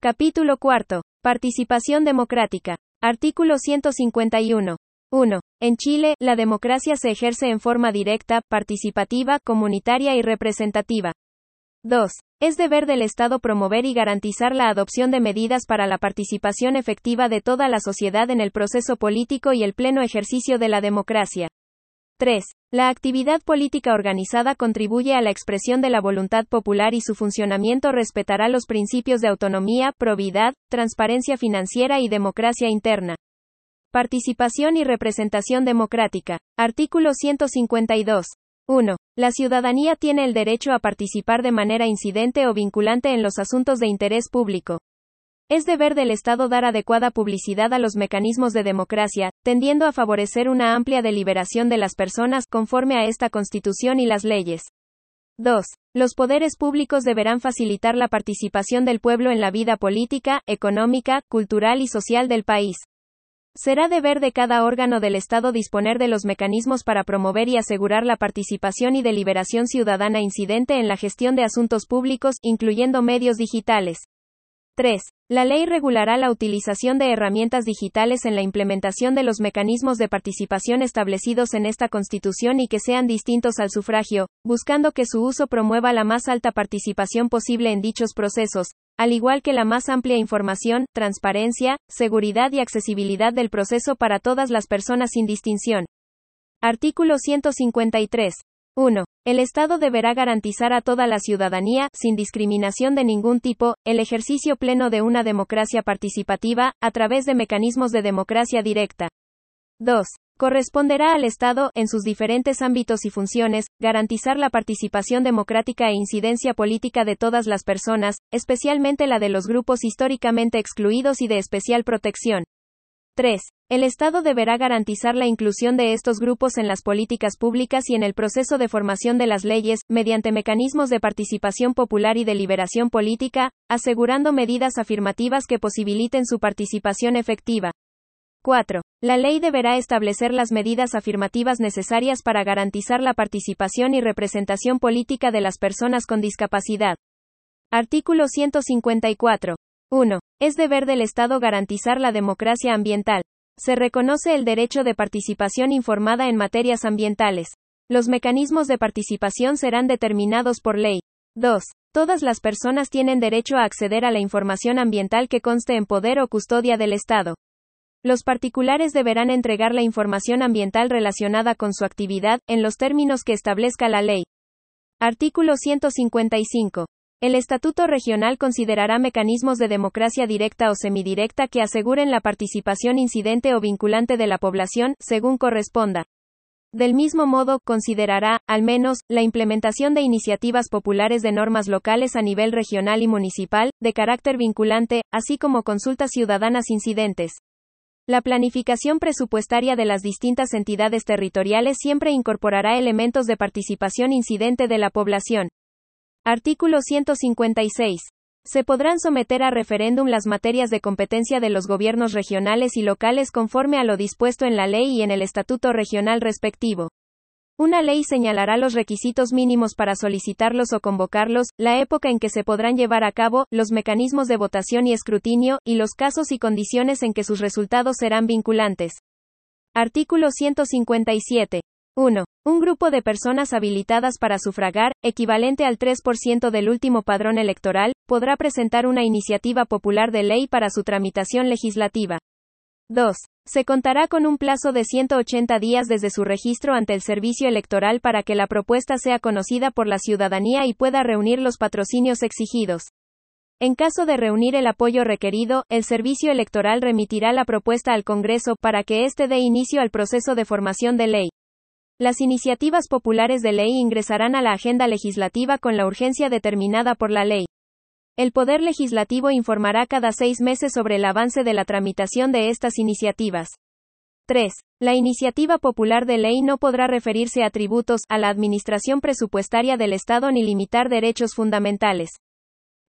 Capítulo cuarto. Participación democrática. Artículo 151. 1. En Chile, la democracia se ejerce en forma directa, participativa, comunitaria y representativa. 2. Es deber del Estado promover y garantizar la adopción de medidas para la participación efectiva de toda la sociedad en el proceso político y el pleno ejercicio de la democracia. 3. La actividad política organizada contribuye a la expresión de la voluntad popular y su funcionamiento respetará los principios de autonomía, probidad, transparencia financiera y democracia interna. Participación y representación democrática. Artículo 152. 1. La ciudadanía tiene el derecho a participar de manera incidente o vinculante en los asuntos de interés público. Es deber del Estado dar adecuada publicidad a los mecanismos de democracia, tendiendo a favorecer una amplia deliberación de las personas conforme a esta Constitución y las leyes. 2. Los poderes públicos deberán facilitar la participación del pueblo en la vida política, económica, cultural y social del país. Será deber de cada órgano del Estado disponer de los mecanismos para promover y asegurar la participación y deliberación ciudadana incidente en la gestión de asuntos públicos, incluyendo medios digitales. 3. La ley regulará la utilización de herramientas digitales en la implementación de los mecanismos de participación establecidos en esta Constitución y que sean distintos al sufragio, buscando que su uso promueva la más alta participación posible en dichos procesos, al igual que la más amplia información, transparencia, seguridad y accesibilidad del proceso para todas las personas sin distinción. Artículo 153. 1. El Estado deberá garantizar a toda la ciudadanía, sin discriminación de ningún tipo, el ejercicio pleno de una democracia participativa, a través de mecanismos de democracia directa. 2. Corresponderá al Estado, en sus diferentes ámbitos y funciones, garantizar la participación democrática e incidencia política de todas las personas, especialmente la de los grupos históricamente excluidos y de especial protección. 3. El Estado deberá garantizar la inclusión de estos grupos en las políticas públicas y en el proceso de formación de las leyes, mediante mecanismos de participación popular y deliberación política, asegurando medidas afirmativas que posibiliten su participación efectiva. 4. La ley deberá establecer las medidas afirmativas necesarias para garantizar la participación y representación política de las personas con discapacidad. Artículo 154. 1. Es deber del Estado garantizar la democracia ambiental. Se reconoce el derecho de participación informada en materias ambientales. Los mecanismos de participación serán determinados por ley. 2. Todas las personas tienen derecho a acceder a la información ambiental que conste en poder o custodia del Estado. Los particulares deberán entregar la información ambiental relacionada con su actividad, en los términos que establezca la ley. Artículo 155. El Estatuto Regional considerará mecanismos de democracia directa o semidirecta que aseguren la participación incidente o vinculante de la población, según corresponda. Del mismo modo, considerará, al menos, la implementación de iniciativas populares de normas locales a nivel regional y municipal, de carácter vinculante, así como consultas ciudadanas incidentes. La planificación presupuestaria de las distintas entidades territoriales siempre incorporará elementos de participación incidente de la población. Artículo 156. Se podrán someter a referéndum las materias de competencia de los gobiernos regionales y locales conforme a lo dispuesto en la ley y en el estatuto regional respectivo. Una ley señalará los requisitos mínimos para solicitarlos o convocarlos, la época en que se podrán llevar a cabo, los mecanismos de votación y escrutinio, y los casos y condiciones en que sus resultados serán vinculantes. Artículo 157. 1. Un grupo de personas habilitadas para sufragar, equivalente al 3% del último padrón electoral, podrá presentar una iniciativa popular de ley para su tramitación legislativa. 2. Se contará con un plazo de 180 días desde su registro ante el servicio electoral para que la propuesta sea conocida por la ciudadanía y pueda reunir los patrocinios exigidos. En caso de reunir el apoyo requerido, el servicio electoral remitirá la propuesta al Congreso para que éste dé inicio al proceso de formación de ley. Las iniciativas populares de ley ingresarán a la agenda legislativa con la urgencia determinada por la ley. El Poder Legislativo informará cada seis meses sobre el avance de la tramitación de estas iniciativas. 3. La iniciativa popular de ley no podrá referirse a tributos, a la administración presupuestaria del Estado ni limitar derechos fundamentales.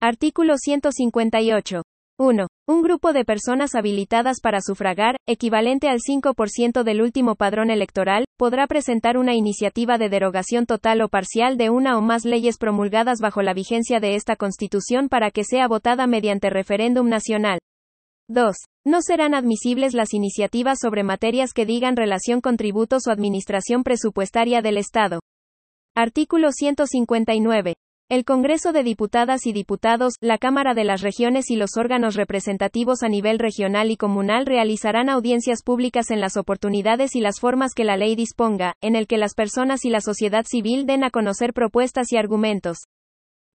Artículo 158. 1. Un grupo de personas habilitadas para sufragar, equivalente al 5% del último padrón electoral, podrá presentar una iniciativa de derogación total o parcial de una o más leyes promulgadas bajo la vigencia de esta Constitución para que sea votada mediante referéndum nacional. 2. No serán admisibles las iniciativas sobre materias que digan relación con tributos o administración presupuestaria del Estado. Artículo 159. El Congreso de Diputadas y Diputados, la Cámara de las Regiones y los órganos representativos a nivel regional y comunal realizarán audiencias públicas en las oportunidades y las formas que la ley disponga, en el que las personas y la sociedad civil den a conocer propuestas y argumentos.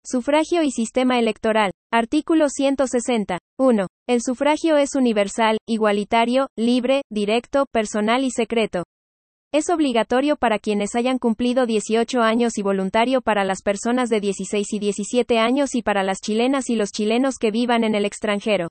Sufragio y sistema electoral. Artículo 160. 1. El sufragio es universal, igualitario, libre, directo, personal y secreto. Es obligatorio para quienes hayan cumplido 18 años y voluntario para las personas de 16 y 17 años y para las chilenas y los chilenos que vivan en el extranjero.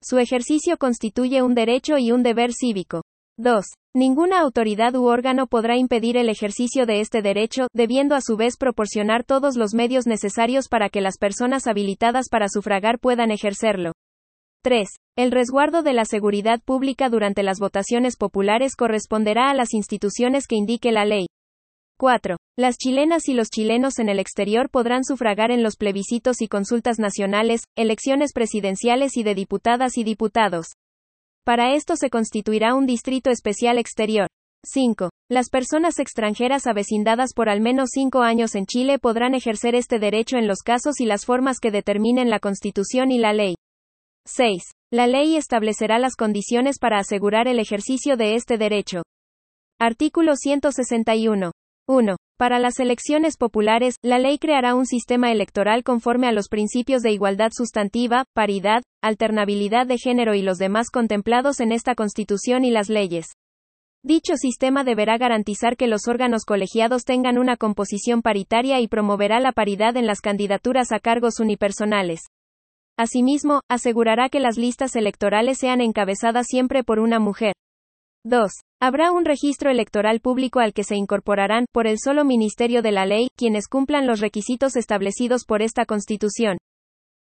Su ejercicio constituye un derecho y un deber cívico. 2. Ninguna autoridad u órgano podrá impedir el ejercicio de este derecho, debiendo a su vez proporcionar todos los medios necesarios para que las personas habilitadas para sufragar puedan ejercerlo. 3. El resguardo de la seguridad pública durante las votaciones populares corresponderá a las instituciones que indique la ley. 4. Las chilenas y los chilenos en el exterior podrán sufragar en los plebiscitos y consultas nacionales, elecciones presidenciales y de diputadas y diputados. Para esto se constituirá un distrito especial exterior. 5. Las personas extranjeras avecindadas por al menos cinco años en Chile podrán ejercer este derecho en los casos y las formas que determinen la Constitución y la ley. 6. La ley establecerá las condiciones para asegurar el ejercicio de este derecho. Artículo 161. 1. Para las elecciones populares, la ley creará un sistema electoral conforme a los principios de igualdad sustantiva, paridad, alternabilidad de género y los demás contemplados en esta Constitución y las leyes. Dicho sistema deberá garantizar que los órganos colegiados tengan una composición paritaria y promoverá la paridad en las candidaturas a cargos unipersonales. Asimismo, asegurará que las listas electorales sean encabezadas siempre por una mujer. 2. Habrá un registro electoral público al que se incorporarán, por el solo Ministerio de la Ley, quienes cumplan los requisitos establecidos por esta Constitución.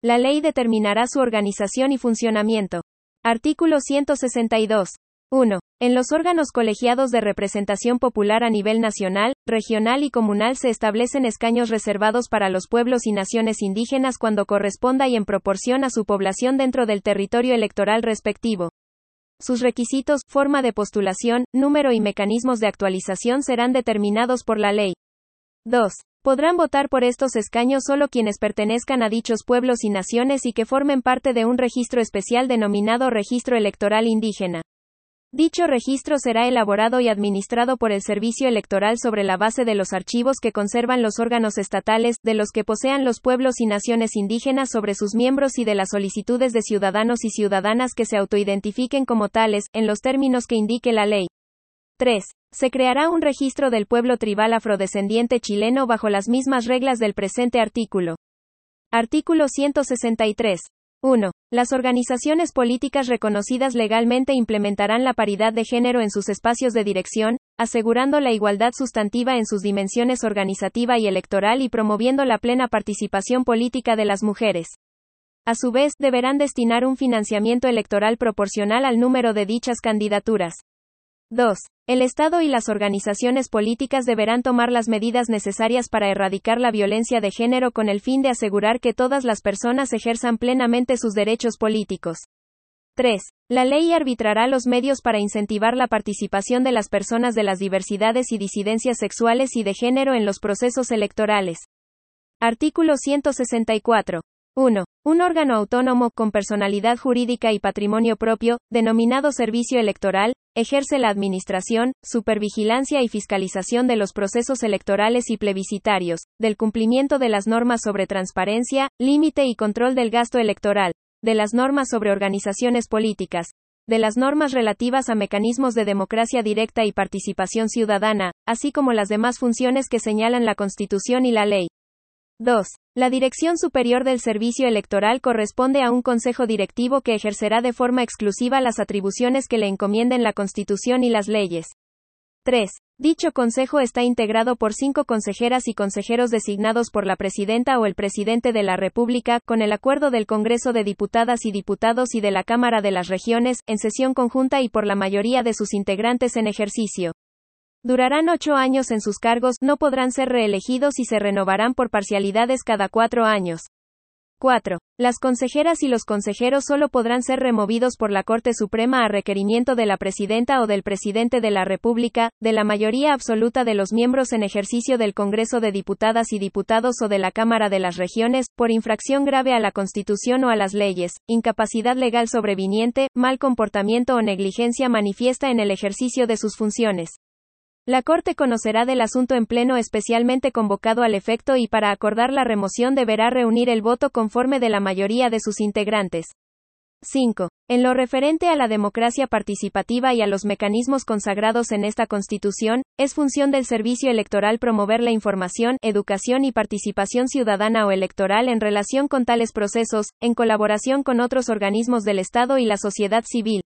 La ley determinará su organización y funcionamiento. Artículo 162. 1. En los órganos colegiados de representación popular a nivel nacional, regional y comunal se establecen escaños reservados para los pueblos y naciones indígenas cuando corresponda y en proporción a su población dentro del territorio electoral respectivo. Sus requisitos, forma de postulación, número y mecanismos de actualización serán determinados por la ley. 2. Podrán votar por estos escaños solo quienes pertenezcan a dichos pueblos y naciones y que formen parte de un registro especial denominado Registro Electoral Indígena. Dicho registro será elaborado y administrado por el Servicio Electoral sobre la base de los archivos que conservan los órganos estatales, de los que posean los pueblos y naciones indígenas sobre sus miembros y de las solicitudes de ciudadanos y ciudadanas que se autoidentifiquen como tales, en los términos que indique la ley. 3. Se creará un registro del pueblo tribal afrodescendiente chileno bajo las mismas reglas del presente artículo. Artículo 163. 1. Las organizaciones políticas reconocidas legalmente implementarán la paridad de género en sus espacios de dirección, asegurando la igualdad sustantiva en sus dimensiones organizativa y electoral y promoviendo la plena participación política de las mujeres. A su vez, deberán destinar un financiamiento electoral proporcional al número de dichas candidaturas. 2. El Estado y las organizaciones políticas deberán tomar las medidas necesarias para erradicar la violencia de género con el fin de asegurar que todas las personas ejerzan plenamente sus derechos políticos. 3. La ley arbitrará los medios para incentivar la participación de las personas de las diversidades y disidencias sexuales y de género en los procesos electorales. Artículo 164. 1. Un órgano autónomo con personalidad jurídica y patrimonio propio, denominado Servicio Electoral, ejerce la administración, supervigilancia y fiscalización de los procesos electorales y plebiscitarios, del cumplimiento de las normas sobre transparencia, límite y control del gasto electoral, de las normas sobre organizaciones políticas, de las normas relativas a mecanismos de democracia directa y participación ciudadana, así como las demás funciones que señalan la Constitución y la ley. 2. La Dirección Superior del Servicio Electoral corresponde a un Consejo Directivo que ejercerá de forma exclusiva las atribuciones que le encomienden la Constitución y las leyes. 3. Dicho consejo está integrado por cinco consejeras y consejeros designados por la presidenta o el presidente de la República, con el acuerdo del Congreso de Diputadas y Diputados y de la Cámara de las Regiones, en sesión conjunta y por la mayoría de sus integrantes en ejercicio. Durarán ocho años en sus cargos, no podrán ser reelegidos y se renovarán por parcialidades cada cuatro años. 4. Las consejeras y los consejeros solo podrán ser removidos por la Corte Suprema a requerimiento de la Presidenta o del Presidente de la República, de la mayoría absoluta de los miembros en ejercicio del Congreso de Diputadas y Diputados o de la Cámara de las Regiones, por infracción grave a la Constitución o a las leyes, incapacidad legal sobreviniente, mal comportamiento o negligencia manifiesta en el ejercicio de sus funciones. La Corte conocerá del asunto en pleno especialmente convocado al efecto y para acordar la remoción deberá reunir el voto conforme de la mayoría de sus integrantes. 5. En lo referente a la democracia participativa y a los mecanismos consagrados en esta Constitución, es función del Servicio Electoral promover la información, educación y participación ciudadana o electoral en relación con tales procesos, en colaboración con otros organismos del Estado y la sociedad civil.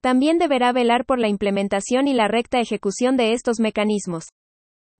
También deberá velar por la implementación y la recta ejecución de estos mecanismos.